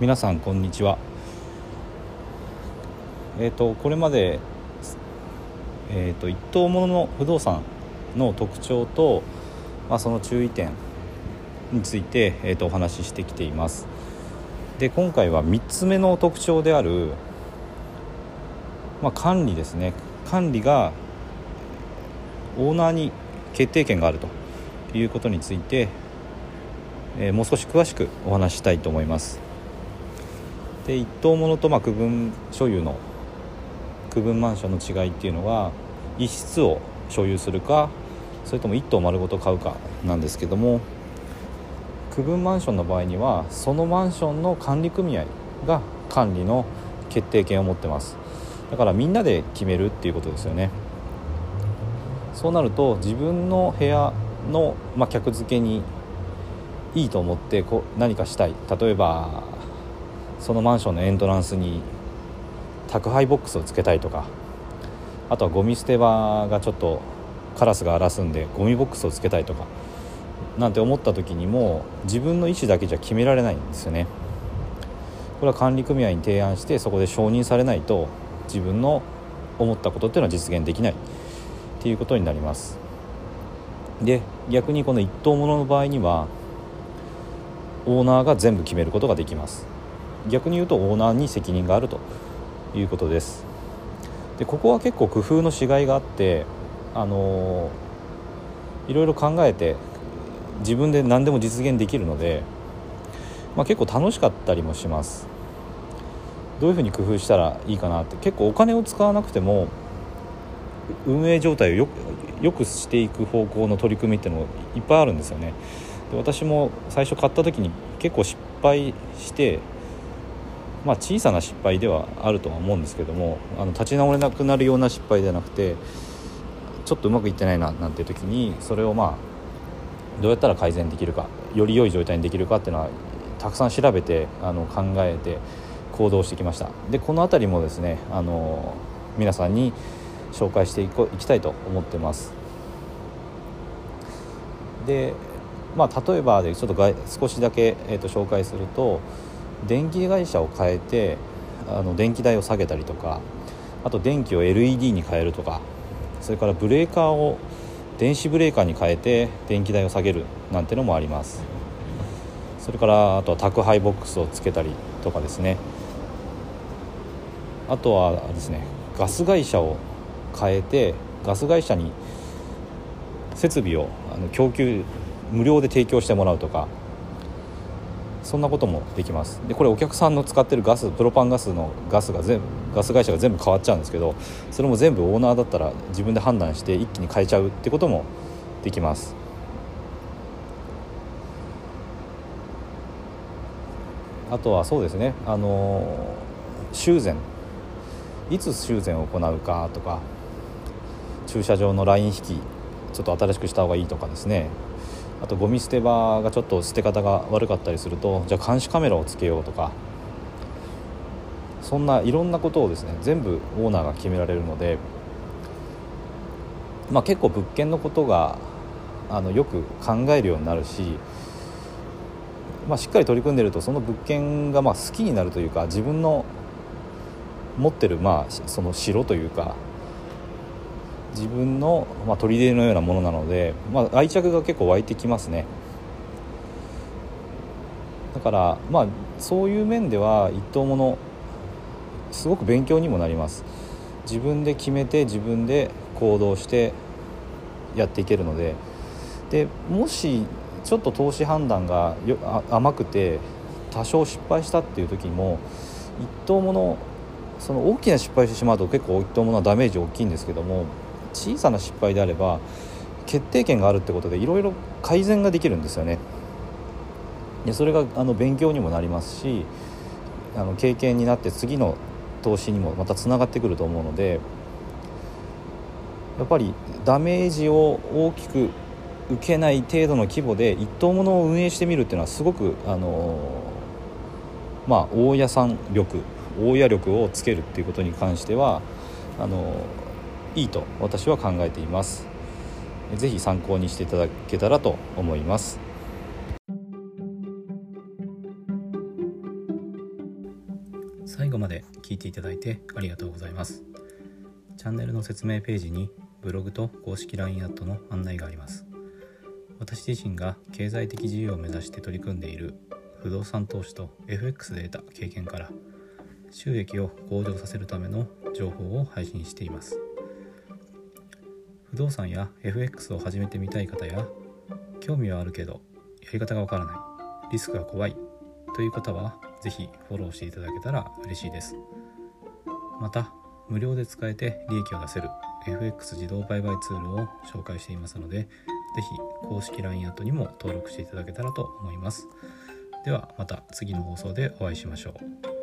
皆さんこんにちは。えっ、ー、とこれまでえっ、ー、と一棟もの不動産の特徴と、まあ、その注意点について、えーと、お話ししてきています。で今回は3つ目の特徴である、まあ、管理ですね。管理がオーナーに決定権があるということについて、えー、もう少し詳しくお話ししたいと思います。で一棟ものとまあ区分所有の区分マンションの違いっていうのは一室を所有するかそれとも1棟丸ごと買うかなんですけども区分マンションの場合にはそのマンションの管理組合が管理の決定権を持ってます。だからみんなで決めるっていうことですよね。そうなると自分の部屋の、まあ、客付けにいいと思ってこう何かしたい。例えばそのマンションのエントランスに宅配ボックスをつけたいとかあとはゴミ捨て場がちょっとカラスが荒らすんでゴミボックスをつけたいとかなんて思った時にも自分の意思だけじゃ決められないんですよね。これは管理組合に提案してそこで承認されないと自分の思ったことっていうのは実現できない。っていうことになります。で逆にこの一等物の場合にはオーナーが全部決めることができます。逆に言うとオーナーに責任があるということです。でここは結構工夫のしがいがあってあのいろいろ考えて自分で何でも実現できるので、まあ、結構楽しかったりもします。どういうふうに工夫したらいいかなって結構お金を使わなくても運営状態をよよくしていく方向の取り組みっていうのもいっぱいあるんですよね。で私も最初買った時に結構失敗してまあ、小さな失敗ではあるとは思うんですけどもあの立ち直れなくなるような失敗ではなくてちょっとうまくいってないななんていう時にそれをまあどうやったら改善できるかより良い状態にできるかっていうのはたくさん調べてあの考えて行動してきました。でこの辺りもですねあの皆さんに紹介していこいきたいと思ってます。でまあ例えばでちょっと少しだけ、えー、と紹介すると電気会社を変えてあの電気代を下げたりとかあと電気を LED に変えるとかそれからブレーカーを電子ブレーカーに変えて電気代を下げるなんてのもあります。それからあとは宅配ボックスをつけたりとかですね。あとはですねガス会社を変えてガス会社に設備をあの供給無料で提供してもらうとかそんなこともできます。でこれお客さんの使ってるガスプロパンガスのガスが全部ガス会社が全部変わっちゃうんですけどそれも全部オーナーだったら自分で判断して一気に変えちゃうってこともできます。あとはそうですねあの修繕。いつ修繕を行うかとか駐車場のライン引きちょっと新しくした方がいいとかですね。あとゴミ捨て場がちょっと捨て方が悪かったりするとじゃあ監視カメラをつけようとか。そんないろんなことをですね全部オーナーが決められるので、まあ、結構物件のことがあのよく考えるようになるし、まあ、しっかり取り組んでるとその物件がまあ好きになるというか自分の持ってるまあその城というか自分の、まあ、砦のようなものなので、まあ、愛着が結構湧いてきますね。だからまあそういう面では一等ものすごく勉強にもなります。自分で決めて自分で行動してやっていけるので。でもしちょっと投資判断がよ甘くて多少失敗したっていう時も一等ものその大きな失敗してしまうと結構一等ものはダメージ大きいんですけども小さな失敗であれば決定権があるってことでいろいろ改善ができるんですよね。でそれがあの勉強にもなりますしあの経験になって次の投資にもまたつながってくると思うのでやっぱりダメージを大きく受けない程度の規模で一等ものを運営してみるっていうのはすごくあのまあ大家さん力大家力をつけるっていうことに関してはあのいいと私は考えています。是非参考にしていただけたらと思います。最後まで聞いていただいてありがとうございます。チャンネルの説明ページにブログと公式 LINE アットの案内があります。私自身が経済的自由を目指して取り組んでいる不動産投資と FX で得た経験から収益を向上させるための情報を配信しています。不動産や FX を始めてみたい方や興味はあるけどやり方がわからないリスクが怖いという方は是非フォローしていただけたら嬉しいです。また無料で使えて利益を出せる FX 自動売買ツールを紹介していますので是非公式 LINE アットにも登録していただけたらと思います。ではまた次の放送でお会いしましょう。